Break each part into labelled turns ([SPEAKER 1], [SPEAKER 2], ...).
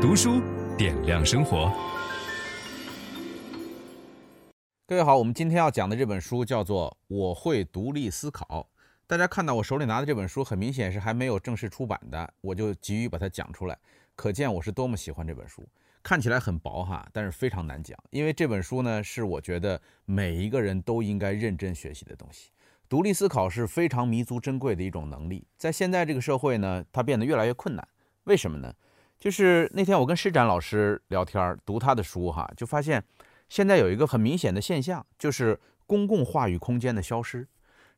[SPEAKER 1] 读书点亮生活。
[SPEAKER 2] 各位好，我们今天要讲的这本书叫做《我会独立思考》。大家看到我手里拿的这本书，很明显是还没有正式出版的，我就急于把它讲出来，可见我是多么喜欢这本书。看起来很薄哈，但是非常难讲，因为这本书呢，是我觉得每一个人都应该认真学习的东西。独立思考是非常弥足珍贵的一种能力，在现在这个社会呢，它变得越来越困难。为什么呢？就是那天我跟施展老师聊天，读他的书哈，就发现现在有一个很明显的现象，就是公共话语空间的消失。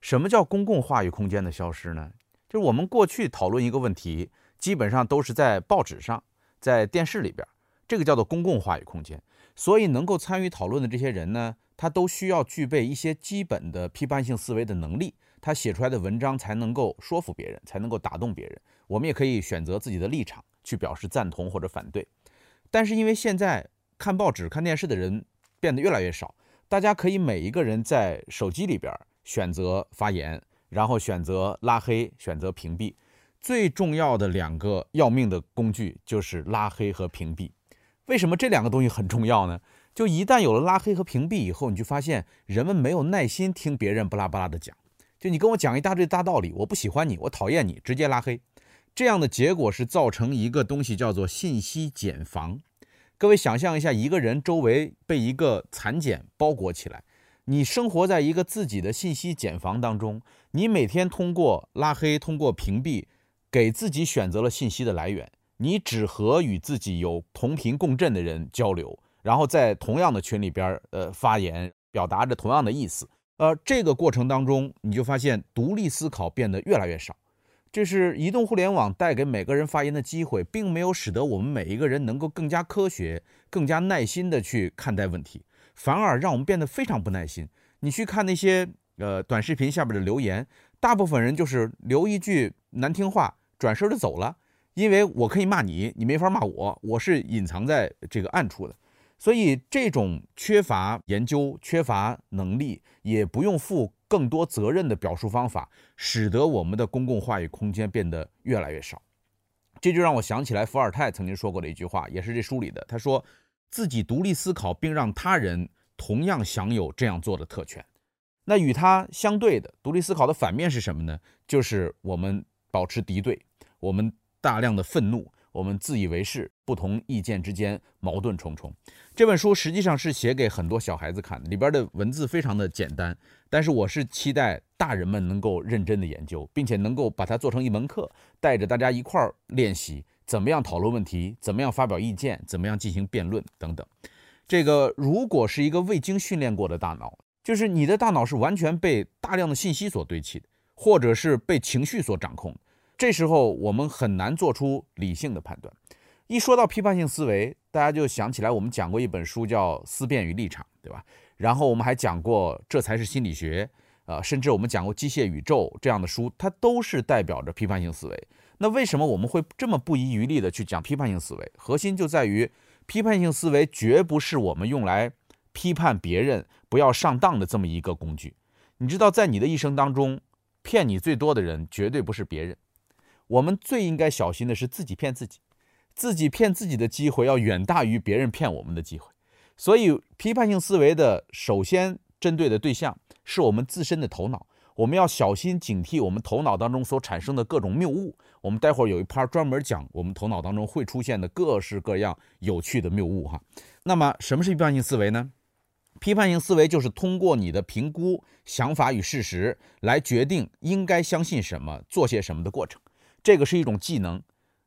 [SPEAKER 2] 什么叫公共话语空间的消失呢？就是我们过去讨论一个问题，基本上都是在报纸上，在电视里边，这个叫做公共话语空间。所以能够参与讨论的这些人呢，他都需要具备一些基本的批判性思维的能力，他写出来的文章才能够说服别人，才能够打动别人。我们也可以选择自己的立场去表示赞同或者反对。但是因为现在看报纸、看电视的人变得越来越少，大家可以每一个人在手机里边选择发言，然后选择拉黑、选择屏蔽。最重要的两个要命的工具就是拉黑和屏蔽。为什么这两个东西很重要呢？就一旦有了拉黑和屏蔽以后，你就发现人们没有耐心听别人巴拉巴拉的讲。就你跟我讲一大堆大道理，我不喜欢你，我讨厌你，直接拉黑。这样的结果是造成一个东西叫做信息茧房。各位想象一下，一个人周围被一个蚕茧包裹起来，你生活在一个自己的信息茧房当中，你每天通过拉黑、通过屏蔽，给自己选择了信息的来源。你只和与自己有同频共振的人交流，然后在同样的群里边，呃，发言，表达着同样的意思。呃，这个过程当中，你就发现独立思考变得越来越少。这是移动互联网带给每个人发言的机会，并没有使得我们每一个人能够更加科学、更加耐心地去看待问题，反而让我们变得非常不耐心。你去看那些呃短视频下边的留言，大部分人就是留一句难听话，转身就走了。因为我可以骂你，你没法骂我，我是隐藏在这个暗处的，所以这种缺乏研究、缺乏能力，也不用负更多责任的表述方法，使得我们的公共话语空间变得越来越少。这就让我想起来伏尔泰曾经说过的一句话，也是这书里的，他说自己独立思考，并让他人同样享有这样做的特权。那与他相对的独立思考的反面是什么呢？就是我们保持敌对，我们。大量的愤怒，我们自以为是，不同意见之间矛盾重重。这本书实际上是写给很多小孩子看的，里边的文字非常的简单，但是我是期待大人们能够认真的研究，并且能够把它做成一门课，带着大家一块儿练习怎么样讨论问题，怎么样发表意见，怎么样进行辩论等等。这个如果是一个未经训练过的大脑，就是你的大脑是完全被大量的信息所堆砌的，或者是被情绪所掌控。这时候我们很难做出理性的判断。一说到批判性思维，大家就想起来我们讲过一本书叫《思辨与立场》，对吧？然后我们还讲过《这才是心理学》，呃，甚至我们讲过《机械宇宙》这样的书，它都是代表着批判性思维。那为什么我们会这么不遗余力地去讲批判性思维？核心就在于批判性思维绝不是我们用来批判别人不要上当的这么一个工具。你知道，在你的一生当中，骗你最多的人绝对不是别人。我们最应该小心的是自己骗自己，自己骗自己的机会要远大于别人骗我们的机会。所以，批判性思维的首先针对的对象是我们自身的头脑，我们要小心警惕我们头脑当中所产生的各种谬误。我们待会儿有一趴专门讲我们头脑当中会出现的各式各样有趣的谬误哈。那么，什么是批判性思维呢？批判性思维就是通过你的评估想法与事实来决定应该相信什么、做些什么的过程。这个是一种技能，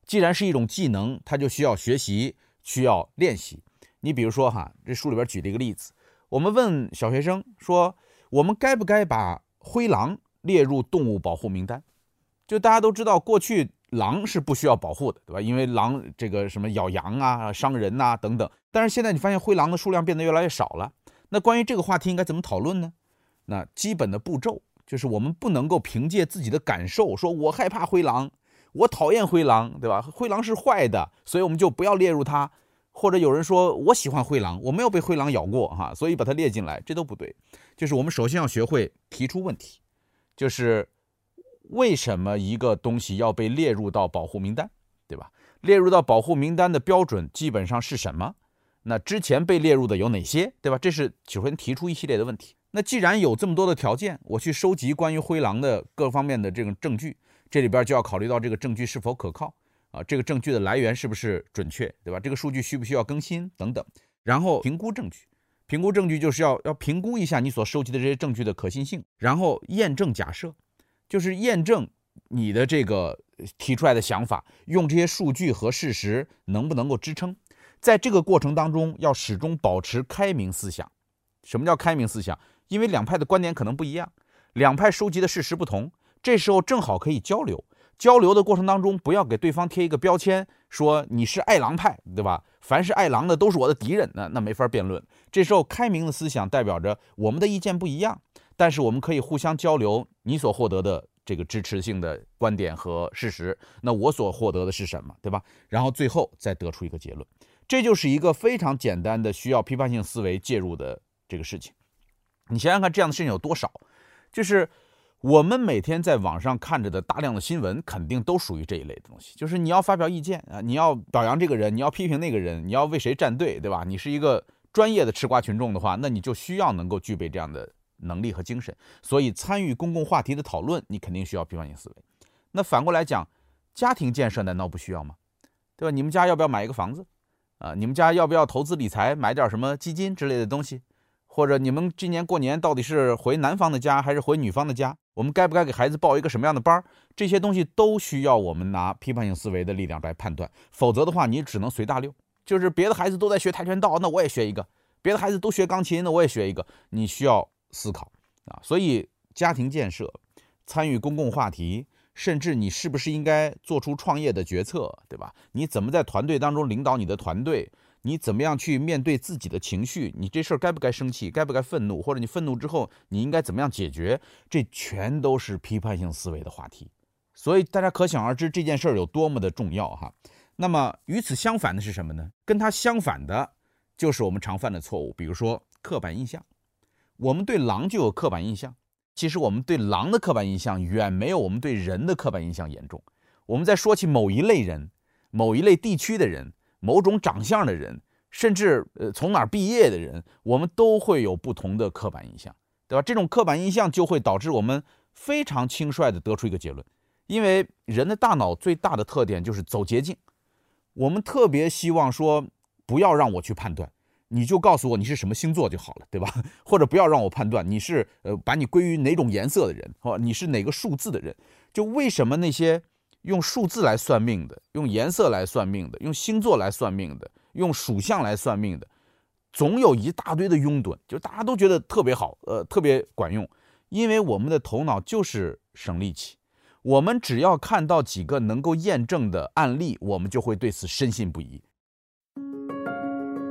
[SPEAKER 2] 既然是一种技能，它就需要学习，需要练习。你比如说哈，这书里边举了一个例子，我们问小学生说，我们该不该把灰狼列入动物保护名单？就大家都知道，过去狼是不需要保护的，对吧？因为狼这个什么咬羊啊、伤人呐等等。但是现在你发现灰狼的数量变得越来越少了。那关于这个话题应该怎么讨论呢？那基本的步骤就是我们不能够凭借自己的感受说，我害怕灰狼。我讨厌灰狼，对吧？灰狼是坏的，所以我们就不要列入它。或者有人说我喜欢灰狼，我没有被灰狼咬过哈，所以把它列进来，这都不对。就是我们首先要学会提出问题，就是为什么一个东西要被列入到保护名单？对吧？列入到保护名单的标准基本上是什么？那之前被列入的有哪些，对吧？这是首先提出一系列的问题。那既然有这么多的条件，我去收集关于灰狼的各方面的这种证据，这里边就要考虑到这个证据是否可靠啊，这个证据的来源是不是准确，对吧？这个数据需不需要更新等等，然后评估证据，评估证据就是要要评估一下你所收集的这些证据的可信性，然后验证假设，就是验证你的这个提出来的想法，用这些数据和事实能不能够支撑。在这个过程当中，要始终保持开明思想。什么叫开明思想？因为两派的观点可能不一样，两派收集的事实不同，这时候正好可以交流。交流的过程当中，不要给对方贴一个标签，说你是爱狼派，对吧？凡是爱狼的都是我的敌人，那那没法辩论。这时候开明的思想代表着我们的意见不一样，但是我们可以互相交流，你所获得的这个支持性的观点和事实，那我所获得的是什么，对吧？然后最后再得出一个结论。这就是一个非常简单的需要批判性思维介入的这个事情。你想想看，这样的事情有多少？就是我们每天在网上看着的大量的新闻，肯定都属于这一类的东西。就是你要发表意见啊，你要表扬这个人，你要批评那个人，你要为谁站队，对吧？你是一个专业的吃瓜群众的话，那你就需要能够具备这样的能力和精神。所以参与公共话题的讨论，你肯定需要批判性思维。那反过来讲，家庭建设难道不需要吗？对吧？你们家要不要买一个房子？啊，你们家要不要投资理财，买点什么基金之类的东西？或者你们今年过年到底是回男方的家还是回女方的家？我们该不该给孩子报一个什么样的班儿？这些东西都需要我们拿批判性思维的力量来判断，否则的话，你只能随大流。就是别的孩子都在学跆拳道，那我也学一个；别的孩子都学钢琴，那我也学一个。你需要思考啊，所以家庭建设、参与公共话题。甚至你是不是应该做出创业的决策，对吧？你怎么在团队当中领导你的团队？你怎么样去面对自己的情绪？你这事儿该不该生气？该不该愤怒？或者你愤怒之后，你应该怎么样解决？这全都是批判性思维的话题。所以大家可想而知这件事儿有多么的重要哈。那么与此相反的是什么呢？跟它相反的，就是我们常犯的错误，比如说刻板印象。我们对狼就有刻板印象。其实我们对狼的刻板印象远没有我们对人的刻板印象严重。我们在说起某一类人、某一类地区的人、某种长相的人，甚至呃从哪儿毕业的人，我们都会有不同的刻板印象，对吧？这种刻板印象就会导致我们非常轻率地得出一个结论，因为人的大脑最大的特点就是走捷径。我们特别希望说，不要让我去判断。你就告诉我你是什么星座就好了，对吧？或者不要让我判断你是呃，把你归于哪种颜色的人，或你是哪个数字的人。就为什么那些用数字来算命的、用颜色来算命的、用星座来算命的、用属相来算命的，总有一大堆的拥趸，就大家都觉得特别好，呃，特别管用。因为我们的头脑就是省力气，我们只要看到几个能够验证的案例，我们就会对此深信不疑。